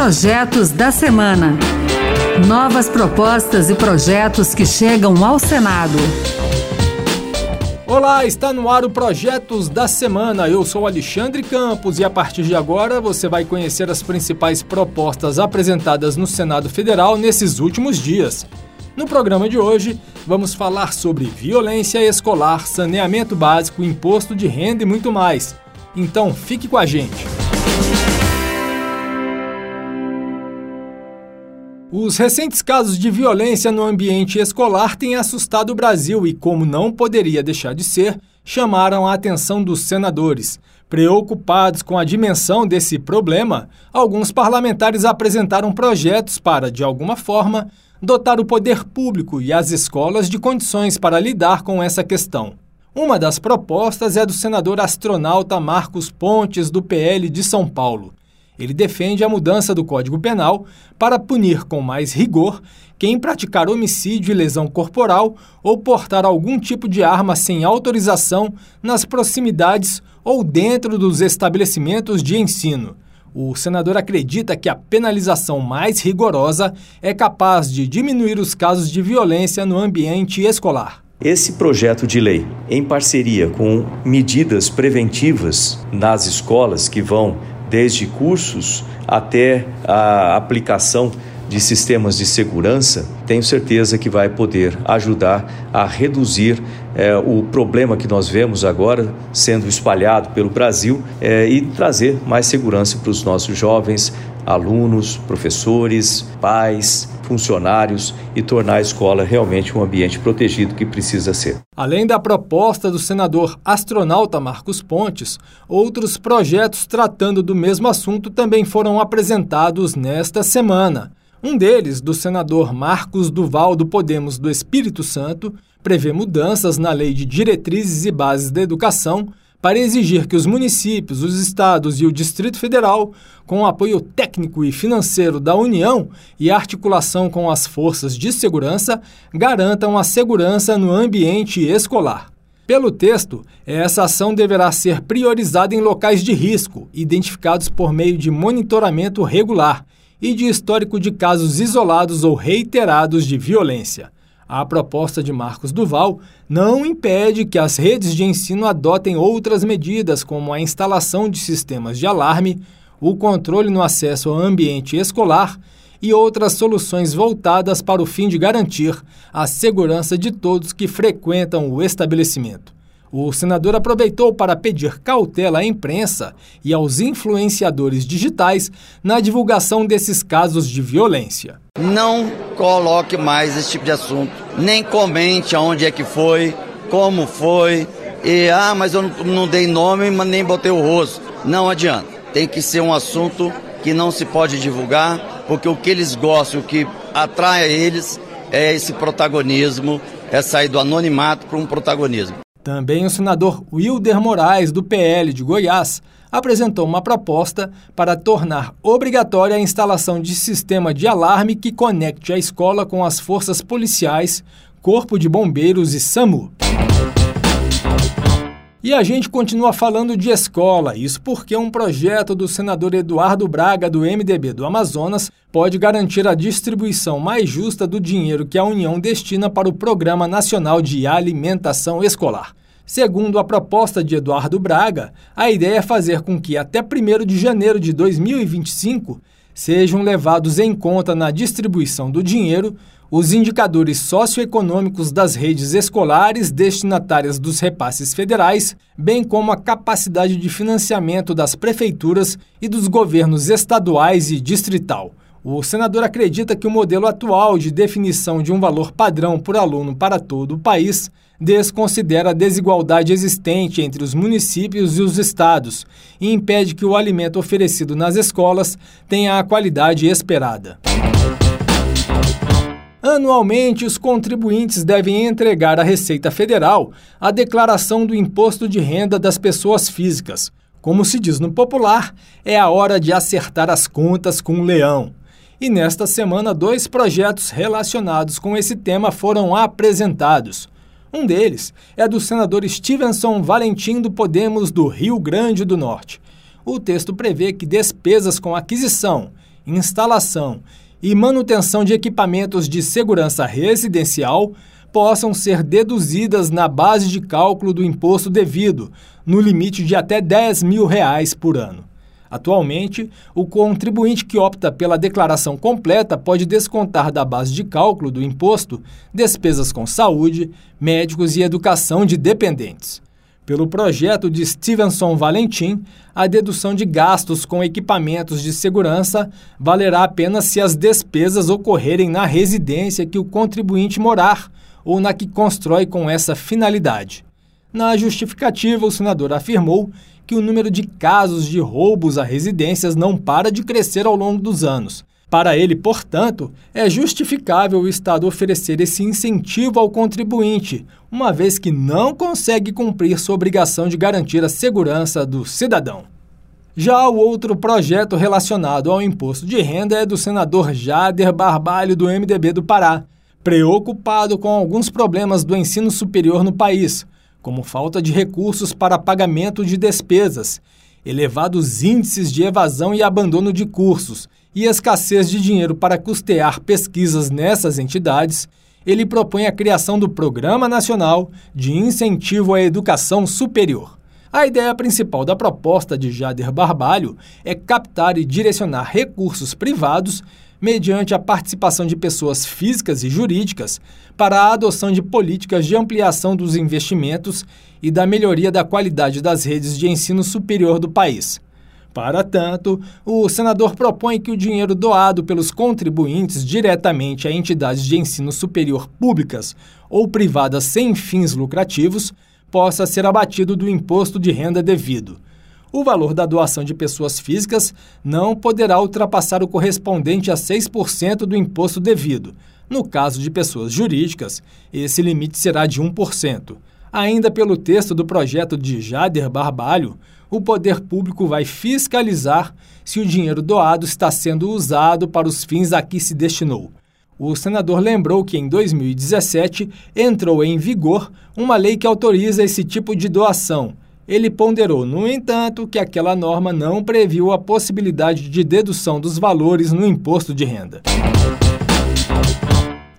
Projetos da Semana. Novas propostas e projetos que chegam ao Senado. Olá, está no ar o Projetos da Semana. Eu sou Alexandre Campos e a partir de agora você vai conhecer as principais propostas apresentadas no Senado Federal nesses últimos dias. No programa de hoje, vamos falar sobre violência escolar, saneamento básico, imposto de renda e muito mais. Então, fique com a gente. Os recentes casos de violência no ambiente escolar têm assustado o Brasil e, como não poderia deixar de ser, chamaram a atenção dos senadores. Preocupados com a dimensão desse problema, alguns parlamentares apresentaram projetos para, de alguma forma, dotar o poder público e as escolas de condições para lidar com essa questão. Uma das propostas é do senador astronauta Marcos Pontes, do PL de São Paulo. Ele defende a mudança do Código Penal para punir com mais rigor quem praticar homicídio e lesão corporal ou portar algum tipo de arma sem autorização nas proximidades ou dentro dos estabelecimentos de ensino. O senador acredita que a penalização mais rigorosa é capaz de diminuir os casos de violência no ambiente escolar. Esse projeto de lei, em parceria com medidas preventivas nas escolas que vão desde cursos até a aplicação de sistemas de segurança, tenho certeza que vai poder ajudar a reduzir é, o problema que nós vemos agora sendo espalhado pelo Brasil é, e trazer mais segurança para os nossos jovens, alunos, professores, pais, funcionários e tornar a escola realmente um ambiente protegido que precisa ser. Além da proposta do senador astronauta Marcos Pontes, outros projetos tratando do mesmo assunto também foram apresentados nesta semana. Um deles, do senador Marcos Duval do Podemos do Espírito Santo, prevê mudanças na Lei de Diretrizes e Bases da Educação para exigir que os municípios, os estados e o Distrito Federal, com o apoio técnico e financeiro da União e articulação com as forças de segurança, garantam a segurança no ambiente escolar. Pelo texto, essa ação deverá ser priorizada em locais de risco, identificados por meio de monitoramento regular e de histórico de casos isolados ou reiterados de violência. A proposta de Marcos Duval não impede que as redes de ensino adotem outras medidas, como a instalação de sistemas de alarme, o controle no acesso ao ambiente escolar e outras soluções voltadas para o fim de garantir a segurança de todos que frequentam o estabelecimento. O senador aproveitou para pedir cautela à imprensa e aos influenciadores digitais na divulgação desses casos de violência. Não coloque mais esse tipo de assunto, nem comente aonde é que foi, como foi, e ah, mas eu não, dei nome, mas nem botei o rosto. Não adianta. Tem que ser um assunto que não se pode divulgar, porque o que eles gostam, o que atrai a eles é esse protagonismo, é sair do anonimato para um protagonismo. Também o senador Wilder Moraes, do PL de Goiás, apresentou uma proposta para tornar obrigatória a instalação de sistema de alarme que conecte a escola com as forças policiais, Corpo de Bombeiros e SAMU. E a gente continua falando de escola, isso porque um projeto do senador Eduardo Braga, do MDB do Amazonas, pode garantir a distribuição mais justa do dinheiro que a União destina para o Programa Nacional de Alimentação Escolar. Segundo a proposta de Eduardo Braga, a ideia é fazer com que até 1 de janeiro de 2025 sejam levados em conta na distribuição do dinheiro os indicadores socioeconômicos das redes escolares destinatárias dos repasses federais, bem como a capacidade de financiamento das prefeituras e dos governos estaduais e distrital. O senador acredita que o modelo atual de definição de um valor padrão por aluno para todo o país desconsidera a desigualdade existente entre os municípios e os estados e impede que o alimento oferecido nas escolas tenha a qualidade esperada. Anualmente, os contribuintes devem entregar à Receita Federal a declaração do imposto de renda das pessoas físicas. Como se diz no popular, é a hora de acertar as contas com o leão. E nesta semana, dois projetos relacionados com esse tema foram apresentados. Um deles é do senador Stevenson Valentim do Podemos do Rio Grande do Norte. O texto prevê que despesas com aquisição, instalação e manutenção de equipamentos de segurança residencial possam ser deduzidas na base de cálculo do imposto devido, no limite de até 10 mil reais por ano. Atualmente, o contribuinte que opta pela declaração completa pode descontar da base de cálculo do imposto despesas com saúde, médicos e educação de dependentes. Pelo projeto de Stevenson Valentim, a dedução de gastos com equipamentos de segurança valerá apenas se as despesas ocorrerem na residência que o contribuinte morar ou na que constrói com essa finalidade. Na justificativa, o senador afirmou que o número de casos de roubos a residências não para de crescer ao longo dos anos. Para ele, portanto, é justificável o Estado oferecer esse incentivo ao contribuinte, uma vez que não consegue cumprir sua obrigação de garantir a segurança do cidadão. Já o outro projeto relacionado ao imposto de renda é do senador Jader Barbalho, do MDB do Pará, preocupado com alguns problemas do ensino superior no país como falta de recursos para pagamento de despesas, elevados índices de evasão e abandono de cursos e escassez de dinheiro para custear pesquisas nessas entidades, ele propõe a criação do Programa Nacional de Incentivo à Educação Superior. A ideia principal da proposta de Jader Barbalho é captar e direcionar recursos privados mediante a participação de pessoas físicas e jurídicas para a adoção de políticas de ampliação dos investimentos e da melhoria da qualidade das redes de ensino superior do país. Para tanto, o senador propõe que o dinheiro doado pelos contribuintes diretamente a entidades de ensino superior públicas ou privadas sem fins lucrativos possa ser abatido do imposto de renda devido o valor da doação de pessoas físicas não poderá ultrapassar o correspondente a 6% do imposto devido. No caso de pessoas jurídicas, esse limite será de 1%. Ainda pelo texto do projeto de Jader Barbalho, o poder público vai fiscalizar se o dinheiro doado está sendo usado para os fins a que se destinou. O senador lembrou que em 2017 entrou em vigor uma lei que autoriza esse tipo de doação ele ponderou, no entanto, que aquela norma não previu a possibilidade de dedução dos valores no imposto de renda.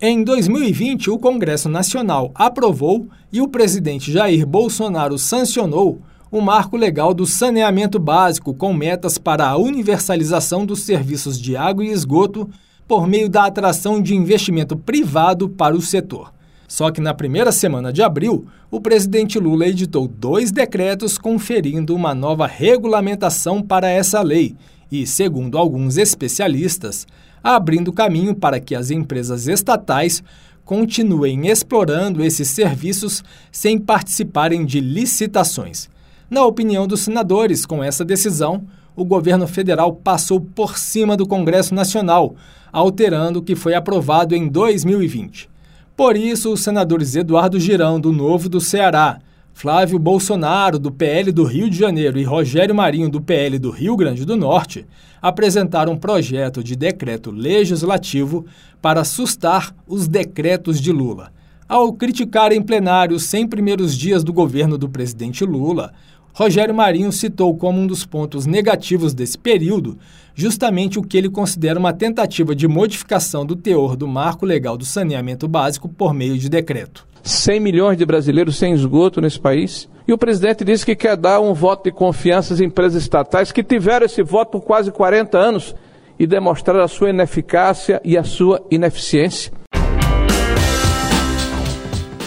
Em 2020, o Congresso Nacional aprovou e o presidente Jair Bolsonaro sancionou o marco legal do saneamento básico com metas para a universalização dos serviços de água e esgoto por meio da atração de investimento privado para o setor. Só que na primeira semana de abril, o presidente Lula editou dois decretos conferindo uma nova regulamentação para essa lei e, segundo alguns especialistas, abrindo caminho para que as empresas estatais continuem explorando esses serviços sem participarem de licitações. Na opinião dos senadores, com essa decisão, o governo federal passou por cima do Congresso Nacional, alterando o que foi aprovado em 2020. Por isso, os senadores Eduardo Girão, do Novo do Ceará, Flávio Bolsonaro, do PL do Rio de Janeiro, e Rogério Marinho, do PL do Rio Grande do Norte, apresentaram um projeto de decreto legislativo para sustar os decretos de Lula. Ao criticar em plenário os 100 primeiros dias do governo do presidente Lula, Rogério Marinho citou como um dos pontos negativos desse período justamente o que ele considera uma tentativa de modificação do teor do marco legal do saneamento básico por meio de decreto. 100 milhões de brasileiros sem esgoto nesse país. E o presidente disse que quer dar um voto de confiança às empresas estatais que tiveram esse voto por quase 40 anos e demonstrar a sua ineficácia e a sua ineficiência.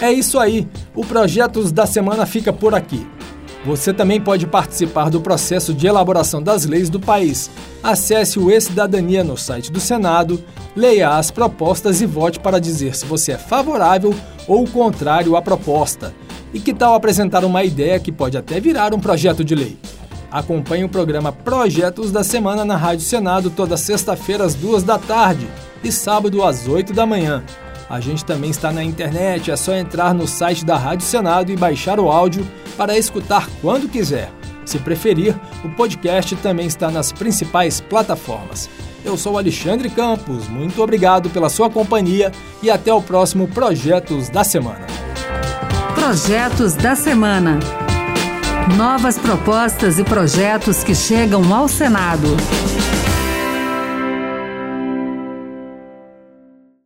É isso aí. O Projetos da Semana fica por aqui. Você também pode participar do processo de elaboração das leis do país. Acesse o E-Cidadania no site do Senado, leia as propostas e vote para dizer se você é favorável ou contrário à proposta. E que tal apresentar uma ideia que pode até virar um projeto de lei? Acompanhe o programa Projetos da Semana na Rádio Senado toda sexta-feira às duas da tarde e sábado às oito da manhã. A gente também está na internet, é só entrar no site da Rádio Senado e baixar o áudio para escutar quando quiser. Se preferir, o podcast também está nas principais plataformas. Eu sou Alexandre Campos, muito obrigado pela sua companhia e até o próximo Projetos da Semana. Projetos da Semana. Novas propostas e projetos que chegam ao Senado.